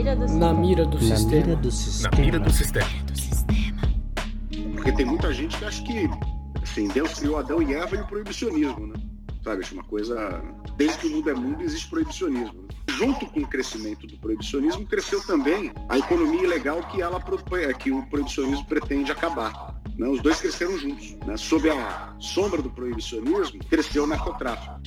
mira do Na mira do Na sistema. mira do Na sistema. mira do sistema. Porque tem muita gente que acha que assim, Deus criou Adão e Eva e o proibicionismo, né? Sabe, acho uma coisa. Desde que o mundo é mundo, existe proibicionismo. né? Junto com o crescimento do proibicionismo, cresceu também a economia ilegal que, ela, propõe- que o proibicionismo pretende acabar. né? Os dois cresceram juntos. Né? Sob a sombra do proibicionismo, cresceu o narcotráfico.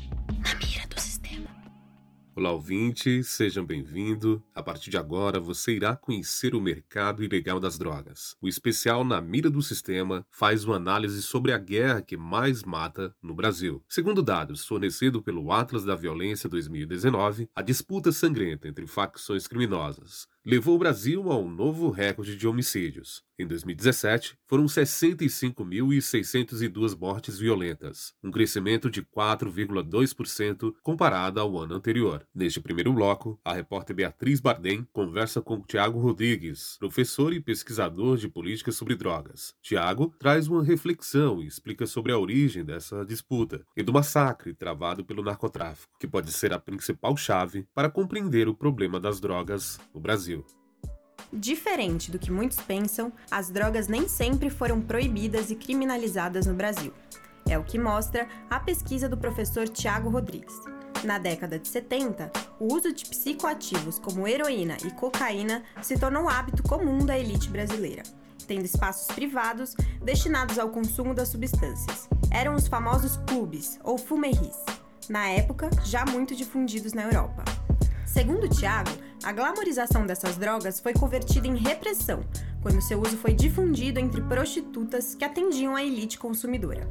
Olá, ouvinte, sejam bem-vindos. A partir de agora, você irá conhecer o mercado ilegal das drogas. O especial Na Mira do Sistema faz uma análise sobre a guerra que mais mata no Brasil. Segundo dados fornecidos pelo Atlas da Violência 2019, a disputa sangrenta entre facções criminosas levou o Brasil a um novo recorde de homicídios. Em 2017, foram 65.602 mortes violentas, um crescimento de 4,2% comparado ao ano anterior. Neste primeiro bloco, a repórter Beatriz Bardem conversa com Tiago Rodrigues, professor e pesquisador de políticas sobre drogas. Tiago traz uma reflexão e explica sobre a origem dessa disputa e do massacre travado pelo narcotráfico, que pode ser a principal chave para compreender o problema das drogas no Brasil. Diferente do que muitos pensam, as drogas nem sempre foram proibidas e criminalizadas no Brasil. É o que mostra a pesquisa do professor Tiago Rodrigues. Na década de 70, o uso de psicoativos como heroína e cocaína se tornou hábito comum da elite brasileira, tendo espaços privados destinados ao consumo das substâncias. Eram os famosos clubes, ou fumeris, na época já muito difundidos na Europa. Segundo Tiago, a glamorização dessas drogas foi convertida em repressão quando seu uso foi difundido entre prostitutas que atendiam a elite consumidora.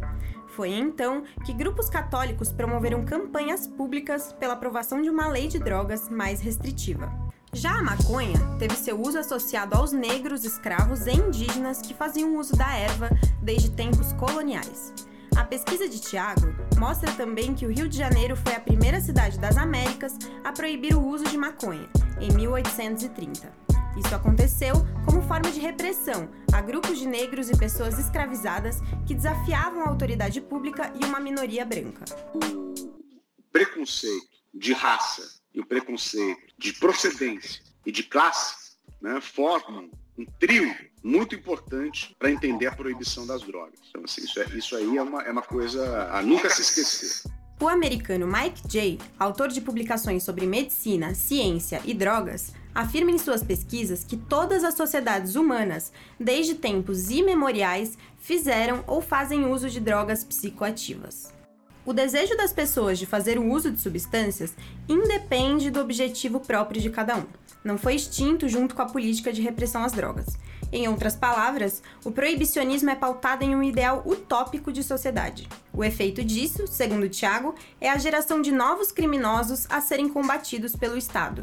Foi então que grupos católicos promoveram campanhas públicas pela aprovação de uma lei de drogas mais restritiva. Já a maconha teve seu uso associado aos negros, escravos e indígenas que faziam uso da erva desde tempos coloniais. A pesquisa de Tiago mostra também que o Rio de Janeiro foi a primeira cidade das Américas a proibir o uso de maconha, em 1830. Isso aconteceu como forma de repressão a grupos de negros e pessoas escravizadas que desafiavam a autoridade pública e uma minoria branca. O preconceito de raça e o preconceito de procedência e de classe né, formam um trio muito importante para entender a proibição das drogas. Então, assim, isso, é- isso aí é uma, é uma coisa a nunca se esquecer. O americano Mike Jay, autor de publicações sobre medicina, ciência e drogas, afirma em suas pesquisas que todas as sociedades humanas, desde tempos imemoriais, fizeram ou fazem uso de drogas psicoativas. O desejo das pessoas de fazer o uso de substâncias independe do objetivo próprio de cada um. Não foi extinto junto com a política de repressão às drogas. Em outras palavras, o proibicionismo é pautado em um ideal utópico de sociedade. O efeito disso, segundo Tiago, é a geração de novos criminosos a serem combatidos pelo Estado.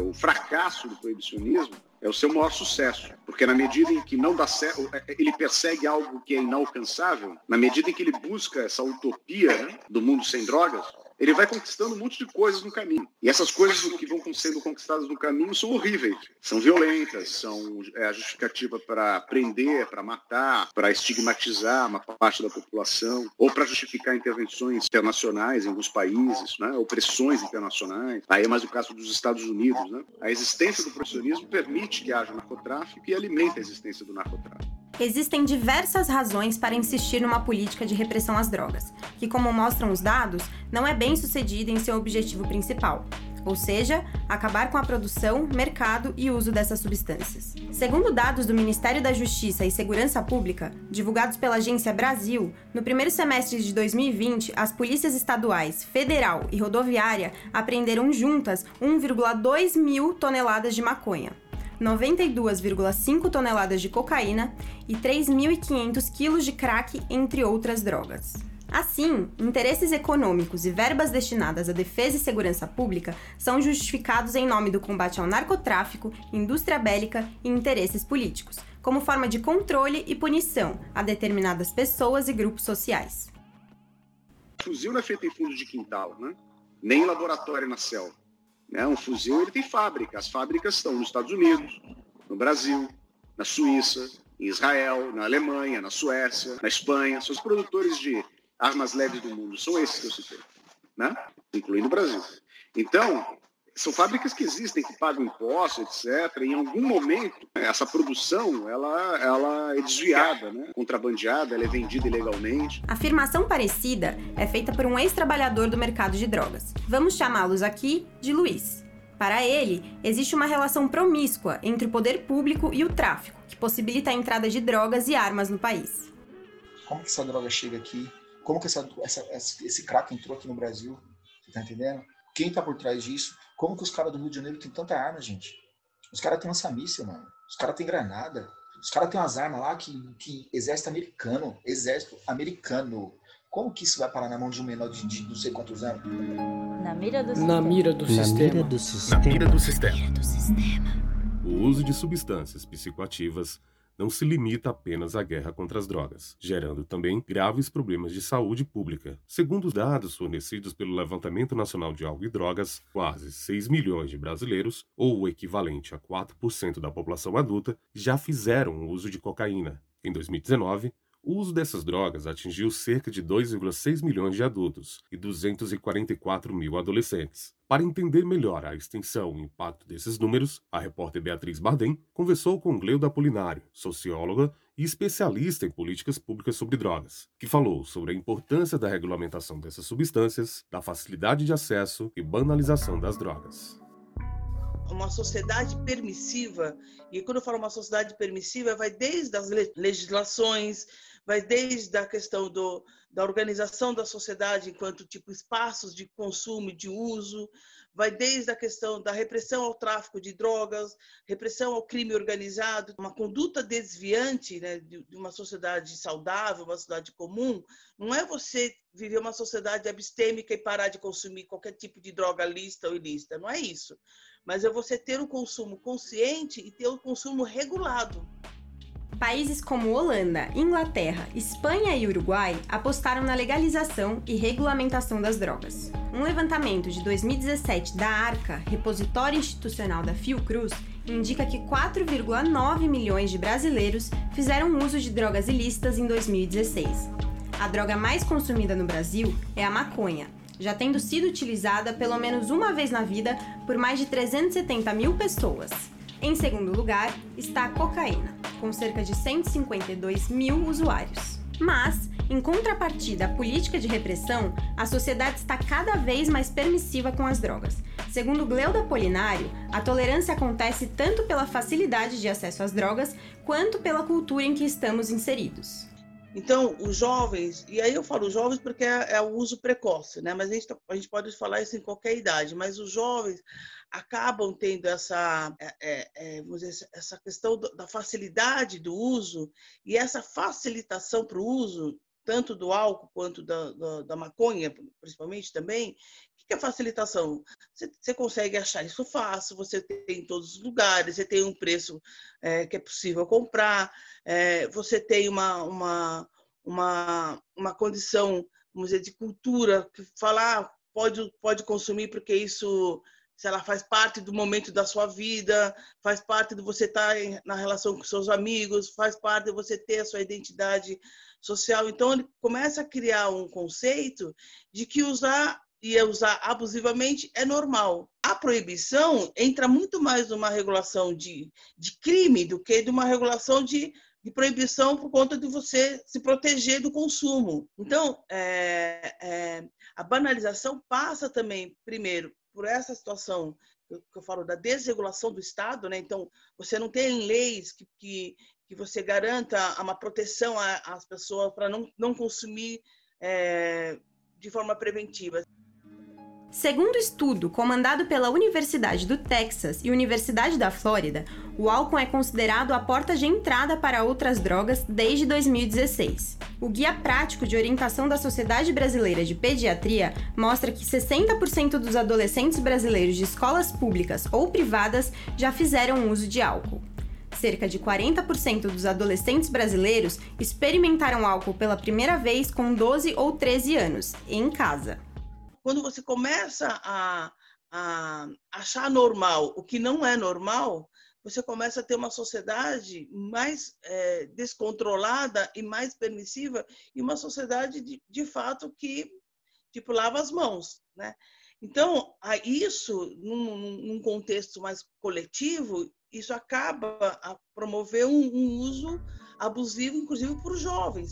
O fracasso do proibicionismo é o seu maior sucesso, porque na medida em que não dá certo, ele persegue algo que é inalcançável, na medida em que ele busca essa utopia né, do mundo sem drogas, ele vai conquistando um monte de coisas no caminho. E essas coisas que vão sendo conquistadas no caminho são horríveis, são violentas, são é, a justificativa para prender, para matar, para estigmatizar uma parte da população, ou para justificar intervenções internacionais em alguns países, né, opressões internacionais. Aí é mais o caso dos Estados Unidos. Né? A existência do proibicionismo permite que haja narcotráfico e alimenta a existência do narcotráfico. Existem diversas razões para insistir numa política de repressão às drogas, que, como mostram os dados, não é bem sucedida em seu objetivo principal, ou seja, acabar com a produção, mercado e uso dessas substâncias. Segundo dados do Ministério da Justiça e Segurança Pública, divulgados pela Agência Brasil, no primeiro semestre de 2020, as polícias estaduais, federal e rodoviária apreenderam juntas 1,2 mil toneladas de maconha. 92,5 toneladas de cocaína e 3.500 quilos de crack, entre outras drogas. Assim, interesses econômicos e verbas destinadas à defesa e segurança pública são justificados em nome do combate ao narcotráfico, indústria bélica e interesses políticos, como forma de controle e punição a determinadas pessoas e grupos sociais. fuzil não é feito em fundo de quintal, né? nem em laboratório na selva. Né? Um fuzil ele tem fábrica. As fábricas estão nos Estados Unidos, no Brasil, na Suíça, em Israel, na Alemanha, na Suécia, na Espanha. São os produtores de armas leves do mundo. São esses que eu citei, né? incluindo o Brasil. Então, são fábricas que existem, que pagam impostos, etc. Em algum momento, essa produção ela, ela é desviada, né? contrabandeada, ela é vendida ilegalmente. Afirmação parecida é feita por um ex-trabalhador do mercado de drogas. Vamos chamá-los aqui de Luiz. Para ele, existe uma relação promíscua entre o poder público e o tráfico, que possibilita a entrada de drogas e armas no país. Como que essa droga chega aqui? Como que essa, essa, esse crack entrou aqui no Brasil? Você tá entendendo? Quem tá por trás disso? Como que os caras do Rio de Janeiro têm tanta arma, gente? Os caras têm lança-míssil, mano. Os caras têm granada. Os caras têm umas armas lá que, que exército americano. Exército americano. Como que isso vai parar na mão de um menor de, de não sei quantos anos? Na mira do Na mira do Na sistema. mira do sistema. Na mira do sistema. Mira do sistema. O uso de substâncias psicoativas não se limita apenas à guerra contra as drogas, gerando também graves problemas de saúde pública. Segundo os dados fornecidos pelo Levantamento Nacional de Álcool e Drogas, quase 6 milhões de brasileiros, ou o equivalente a 4% da população adulta, já fizeram uso de cocaína. Em 2019, o uso dessas drogas atingiu cerca de 2,6 milhões de adultos e 244 mil adolescentes. Para entender melhor a extensão e impacto desses números, a repórter Beatriz Bardem conversou com Gleuda Apolinário, socióloga e especialista em políticas públicas sobre drogas, que falou sobre a importância da regulamentação dessas substâncias, da facilidade de acesso e banalização das drogas uma sociedade permissiva, e quando eu falo uma sociedade permissiva, vai desde as legislações, vai desde a questão do, da organização da sociedade enquanto tipo espaços de consumo e de uso, vai desde a questão da repressão ao tráfico de drogas, repressão ao crime organizado, uma conduta desviante né, de, de uma sociedade saudável, uma sociedade comum, não é você viver uma sociedade abstêmica e parar de consumir qualquer tipo de droga lista ou ilícita, não é isso. Mas é você ter o consumo consciente e ter o consumo regulado. Países como Holanda, Inglaterra, Espanha e Uruguai apostaram na legalização e regulamentação das drogas. Um levantamento de 2017 da ARCA, repositório institucional da Fiocruz, indica que 4,9 milhões de brasileiros fizeram uso de drogas ilícitas em 2016. A droga mais consumida no Brasil é a maconha, já tendo sido utilizada pelo menos uma vez na vida por mais de 370 mil pessoas. Em segundo lugar está a cocaína, com cerca de 152 mil usuários. Mas, em contrapartida à política de repressão, a sociedade está cada vez mais permissiva com as drogas. Segundo Gleuda Polinário, a tolerância acontece tanto pela facilidade de acesso às drogas quanto pela cultura em que estamos inseridos. Então, os jovens, e aí eu falo jovens porque é, é o uso precoce, né? Mas a gente, a gente, pode falar isso em qualquer idade, mas os jovens acabam tendo essa, é, é, dizer, essa questão da facilidade do uso e essa facilitação para o uso, tanto do álcool quanto da, da, da maconha, principalmente também, que é facilitação? Você, você, consegue achar isso fácil, você tem em todos os lugares, você tem um preço é, que é possível comprar, é, você tem uma, uma, uma, uma condição, vamos dizer, de cultura, que falar pode, pode consumir porque isso se ela faz parte do momento da sua vida, faz parte de você estar na relação com seus amigos, faz parte de você ter a sua identidade social. Então, ele começa a criar um conceito de que usar e usar abusivamente é normal. A proibição entra muito mais numa regulação de, de crime do que de uma regulação de, de proibição por conta de você se proteger do consumo. Então, é, é, a banalização passa também, primeiro, por essa situação que eu falo da desregulação do Estado, né? Então, você não tem leis que, que, que você garanta uma proteção às pessoas para não, não consumir é, de forma preventiva. Segundo estudo comandado pela Universidade do Texas e Universidade da Flórida, o álcool é considerado a porta de entrada para outras drogas desde 2016. O Guia Prático de Orientação da Sociedade Brasileira de Pediatria mostra que 60% dos adolescentes brasileiros de escolas públicas ou privadas já fizeram uso de álcool. Cerca de 40% dos adolescentes brasileiros experimentaram álcool pela primeira vez com 12 ou 13 anos, em casa quando você começa a, a achar normal o que não é normal, você começa a ter uma sociedade mais é, descontrolada e mais permissiva e uma sociedade de, de fato que tipo lava as mãos, né? Então, isso, num, num contexto mais coletivo, isso acaba a promover um, um uso abusivo, inclusive por jovens.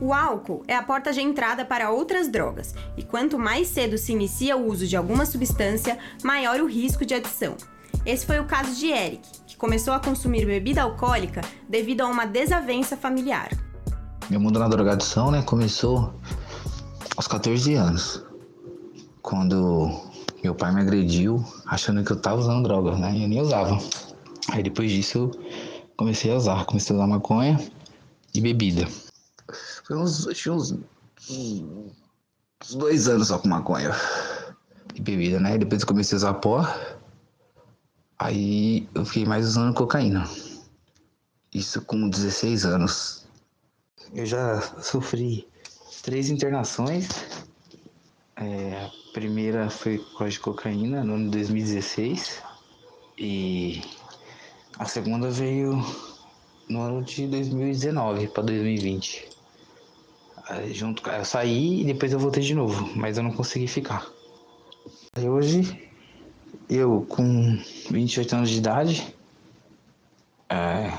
O álcool é a porta de entrada para outras drogas, e quanto mais cedo se inicia o uso de alguma substância, maior o risco de adição. Esse foi o caso de Eric, que começou a consumir bebida alcoólica devido a uma desavença familiar. Meu mundo na drogadição né, começou aos 14 anos, quando meu pai me agrediu achando que eu estava usando droga, né? Eu nem usava. Aí depois disso eu comecei a usar, comecei a usar maconha e bebida. Foi uns, tinha uns, uns dois anos só com maconha e bebida, né? Depois eu comecei a usar pó. Aí eu fiquei mais usando cocaína. Isso com 16 anos. Eu já sofri três internações. É, a primeira foi com de cocaína no ano de 2016. E a segunda veio no ano de 2019 para 2020. Junto, eu saí e depois eu voltei de novo, mas eu não consegui ficar. Hoje, eu com 28 anos de idade, é,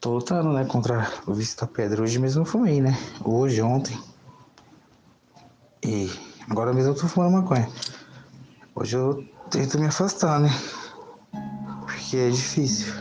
tô lutando, né, contra o vício da pedra. Hoje mesmo eu fumei, né? Hoje, ontem. E agora mesmo eu tô fumando maconha. Hoje eu tento me afastar, né? Porque é difícil.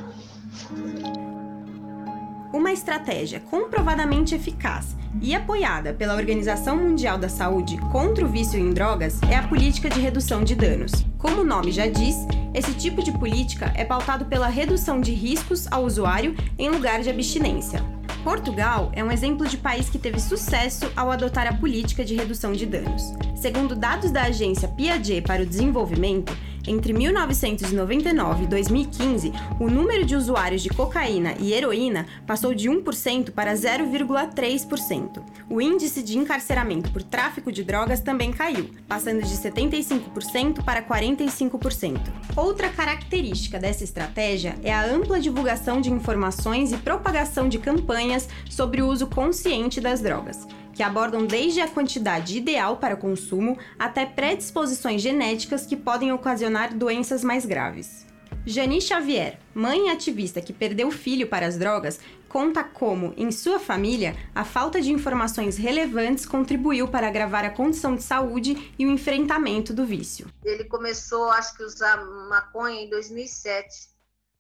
Uma estratégia comprovadamente eficaz e apoiada pela Organização Mundial da Saúde contra o vício em drogas é a política de redução de danos. Como o nome já diz, esse tipo de política é pautado pela redução de riscos ao usuário em lugar de abstinência. Portugal é um exemplo de país que teve sucesso ao adotar a política de redução de danos. Segundo dados da agência Piaget para o Desenvolvimento, entre 1999 e 2015, o número de usuários de cocaína e heroína passou de 1% para 0,3%. O índice de encarceramento por tráfico de drogas também caiu, passando de 75% para 45%. Outra característica dessa estratégia é a ampla divulgação de informações e propagação de campanhas sobre o uso consciente das drogas que abordam desde a quantidade ideal para consumo até predisposições genéticas que podem ocasionar doenças mais graves. Jani Xavier, mãe ativista que perdeu o filho para as drogas, conta como, em sua família, a falta de informações relevantes contribuiu para agravar a condição de saúde e o enfrentamento do vício. Ele começou, acho que, usar maconha em 2007.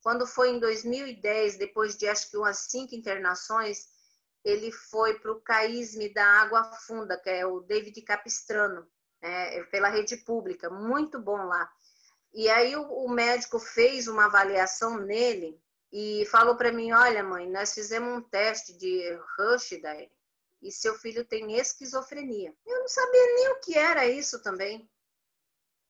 Quando foi em 2010, depois de acho que umas cinco internações, ele foi para o CAISME da Água Funda, que é o David Capistrano, né, pela rede pública, muito bom lá. E aí o, o médico fez uma avaliação nele e falou para mim, olha mãe, nós fizemos um teste de Rushdie e seu filho tem esquizofrenia. Eu não sabia nem o que era isso também.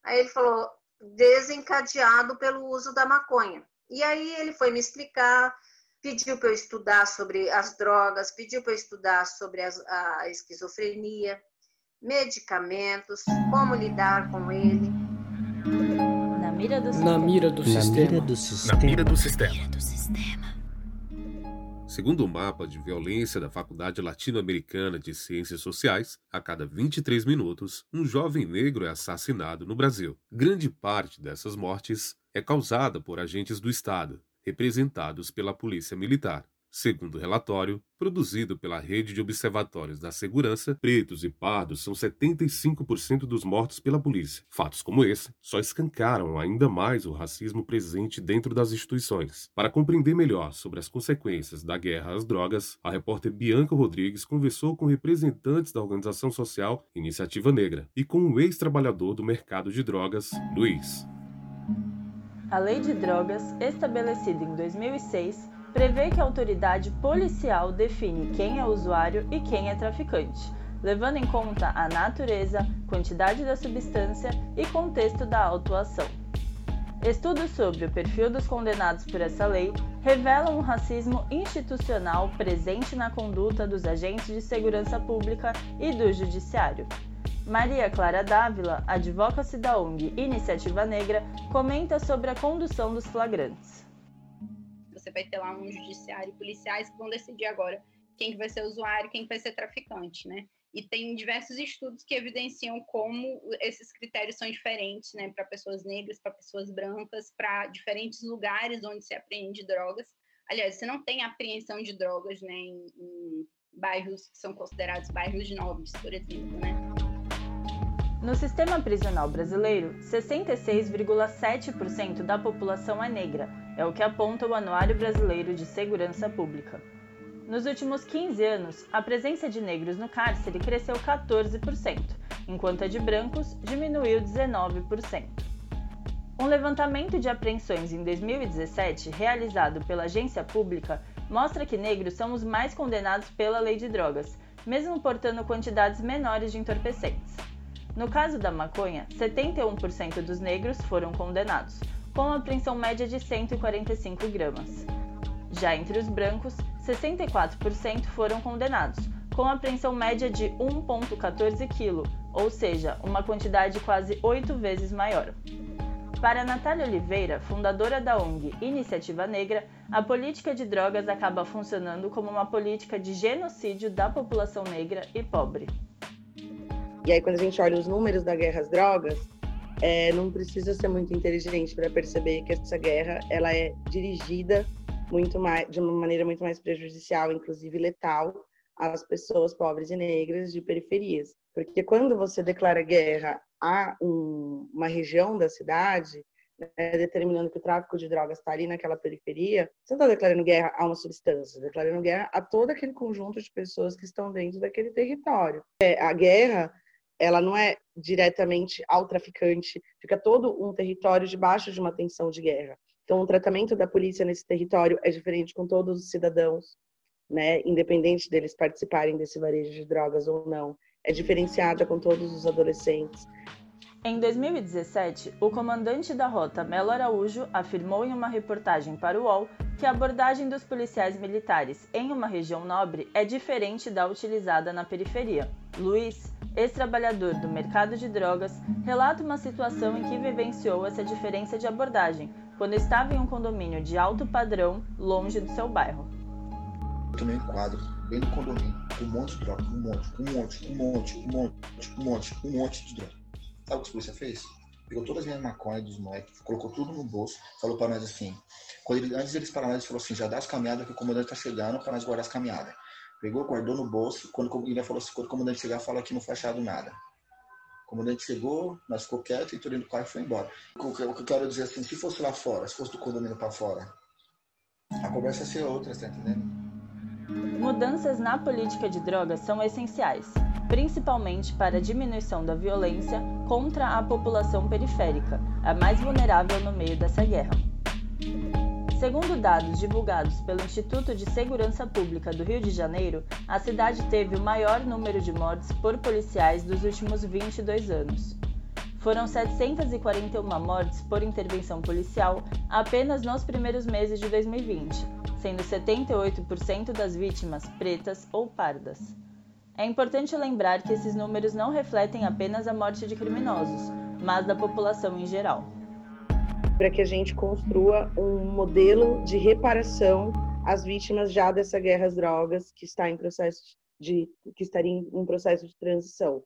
Aí ele falou, desencadeado pelo uso da maconha. E aí ele foi me explicar, pediu para eu estudar sobre as drogas, pediu para eu estudar sobre as, a esquizofrenia, medicamentos, como lidar com ele. Na mira do sistema. Na mira do, Na sistema. Mira do sistema. Na mira do sistema. Segundo o mapa de violência da Faculdade Latino-Americana de Ciências Sociais, a cada 23 minutos, um jovem negro é assassinado no Brasil. Grande parte dessas mortes é causada por agentes do Estado, representados pela Polícia Militar. Segundo o relatório, produzido pela Rede de Observatórios da Segurança, pretos e pardos são 75% dos mortos pela polícia. Fatos como esse só escancaram ainda mais o racismo presente dentro das instituições. Para compreender melhor sobre as consequências da guerra às drogas, a repórter Bianca Rodrigues conversou com representantes da organização social Iniciativa Negra e com um ex-trabalhador do mercado de drogas, Luiz. A Lei de Drogas, estabelecida em 2006, prevê que a autoridade policial define quem é usuário e quem é traficante, levando em conta a natureza, quantidade da substância e contexto da autuação. Estudos sobre o perfil dos condenados por essa lei revelam um racismo institucional presente na conduta dos agentes de segurança pública e do judiciário. Maria Clara Dávila, advocacy da ONG Iniciativa Negra, comenta sobre a condução dos flagrantes. Você vai ter lá um judiciário e policiais que vão decidir agora quem vai ser usuário, quem vai ser traficante, né? E tem diversos estudos que evidenciam como esses critérios são diferentes, né, para pessoas negras, para pessoas brancas, para diferentes lugares onde se apreende drogas. Aliás, você não tem apreensão de drogas, né, em, em bairros que são considerados bairros nobres, por exemplo, né? No sistema prisional brasileiro, 66,7% da população é negra, é o que aponta o Anuário Brasileiro de Segurança Pública. Nos últimos 15 anos, a presença de negros no cárcere cresceu 14%, enquanto a de brancos diminuiu 19%. Um levantamento de apreensões em 2017, realizado pela agência pública, mostra que negros são os mais condenados pela lei de drogas, mesmo portando quantidades menores de entorpecentes. No caso da maconha, 71% dos negros foram condenados, com uma apreensão média de 145 gramas. Já entre os brancos, 64% foram condenados, com apreensão média de 1,14 kg, ou seja, uma quantidade quase oito vezes maior. Para Natália Oliveira, fundadora da ONG Iniciativa Negra, a política de drogas acaba funcionando como uma política de genocídio da população negra e pobre. E aí, quando a gente olha os números da guerra às drogas, é, não precisa ser muito inteligente para perceber que essa guerra ela é dirigida muito mais, de uma maneira muito mais prejudicial, inclusive letal, às pessoas pobres e negras de periferias. Porque quando você declara guerra a um, uma região da cidade, né, determinando que o tráfico de drogas está ali naquela periferia, você não está declarando guerra a uma substância, está declarando guerra a todo aquele conjunto de pessoas que estão dentro daquele território. É, a guerra, ela não é diretamente ao traficante, fica todo um território debaixo de uma tensão de guerra. Então, o tratamento da polícia nesse território é diferente com todos os cidadãos, né, independente deles participarem desse varejo de drogas ou não. É diferenciada com todos os adolescentes. Em 2017, o comandante da rota Melo Araújo afirmou em uma reportagem para o UOL que a abordagem dos policiais militares em uma região nobre é diferente da utilizada na periferia. Luiz, ex-trabalhador do mercado de drogas, relata uma situação em que vivenciou essa diferença de abordagem quando estava em um condomínio de alto padrão, longe do seu bairro. Eu tomei um quadro bem do condomínio, com um monte de droga, um monte, um monte, um monte, um monte, um monte, um monte de droga. Sabe o que a polícia fez? Pegou todas as minhas maconhas dos moleques, colocou tudo no bolso, falou para nós assim. Quando ele, antes deles parar, ele falou assim: já dá as caminhadas que o comandante tá chegando para nós guardar as caminhadas. Pegou, guardou no bolso. Quando ele falou assim: quando o comandante chegar, fala que não foi achado nada. O comandante chegou, nós ficou quieto, entrou do carro e foi embora. O que eu quero dizer assim, se fosse lá fora, se fosse do condomínio para fora, a conversa ia ser outra, tá entendendo? Mudanças na política de drogas são essenciais, principalmente para a diminuição da violência contra a população periférica, a mais vulnerável no meio dessa guerra. Segundo dados divulgados pelo Instituto de Segurança Pública do Rio de Janeiro, a cidade teve o maior número de mortes por policiais dos últimos 22 anos. Foram 741 mortes por intervenção policial apenas nos primeiros meses de 2020, sendo 78% das vítimas pretas ou pardas. É importante lembrar que esses números não refletem apenas a morte de criminosos, mas da população em geral para que a gente construa um modelo de reparação às vítimas já dessa guerra às drogas que está em processo de que estaria em um processo de transição.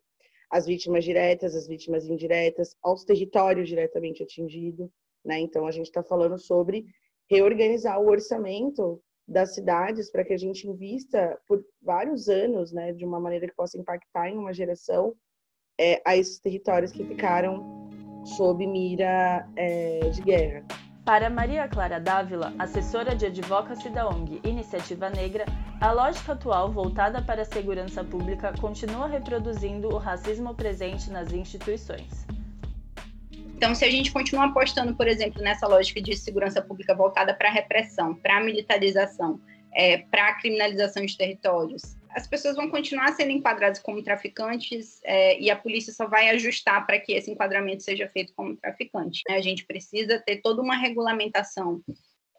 As vítimas diretas, as vítimas indiretas, aos territórios diretamente atingidos, né? Então a gente está falando sobre reorganizar o orçamento das cidades para que a gente invista por vários anos, né, de uma maneira que possa impactar em uma geração é, a esses territórios que ficaram sob mira é, de guerra. Para Maria Clara Dávila, assessora de advocacy da ONG Iniciativa Negra, a lógica atual voltada para a segurança pública continua reproduzindo o racismo presente nas instituições. Então, se a gente continuar apostando, por exemplo, nessa lógica de segurança pública voltada para a repressão, para a militarização, é, para a criminalização de territórios, as pessoas vão continuar sendo enquadradas como traficantes é, e a polícia só vai ajustar para que esse enquadramento seja feito como traficante. Né? A gente precisa ter toda uma regulamentação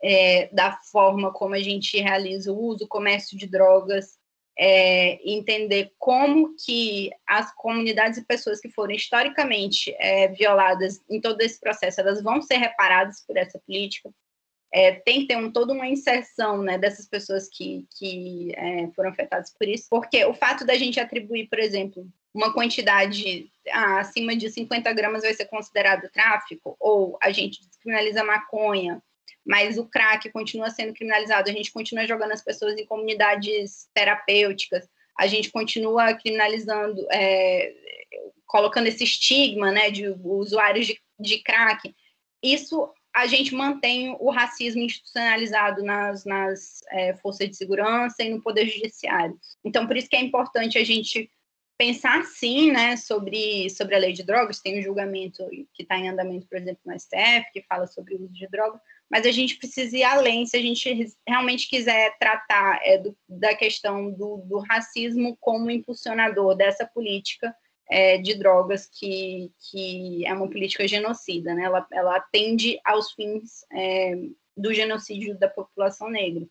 é, da forma como a gente realiza o uso, o comércio de drogas, é, entender como que as comunidades e pessoas que foram historicamente é, violadas em todo esse processo, elas vão ser reparadas por essa política, é, tem que ter um, toda uma inserção né, dessas pessoas que, que é, foram afetadas por isso, porque o fato da gente atribuir, por exemplo, uma quantidade ah, acima de 50 gramas vai ser considerado tráfico, ou a gente descriminaliza maconha, mas o crack continua sendo criminalizado, a gente continua jogando as pessoas em comunidades terapêuticas, a gente continua criminalizando, é, colocando esse estigma né, de usuários de, de crack. Isso a gente mantém o racismo institucionalizado nas, nas é, forças de segurança e no poder judiciário. Então, por isso que é importante a gente pensar sim, né, sobre, sobre a lei de drogas, tem um julgamento que está em andamento, por exemplo, no STF, que fala sobre o uso de drogas, mas a gente precisa ir além se a gente realmente quiser tratar é, do, da questão do, do racismo como impulsionador dessa política é, de drogas que, que é uma política genocida, né? Ela, ela atende aos fins é, do genocídio da população negra.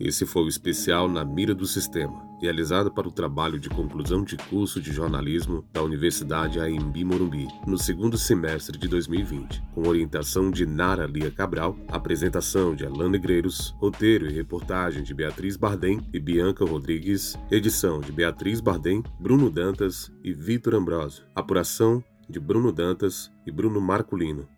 Esse foi o especial Na Mira do Sistema, realizado para o trabalho de conclusão de curso de jornalismo da Universidade AMB Morumbi, no segundo semestre de 2020, com orientação de Nara Lia Cabral, apresentação de Alain Negreiros, roteiro e reportagem de Beatriz Bardem e Bianca Rodrigues, edição de Beatriz Bardem, Bruno Dantas e Vitor Ambrosio, apuração de Bruno Dantas e Bruno Marculino.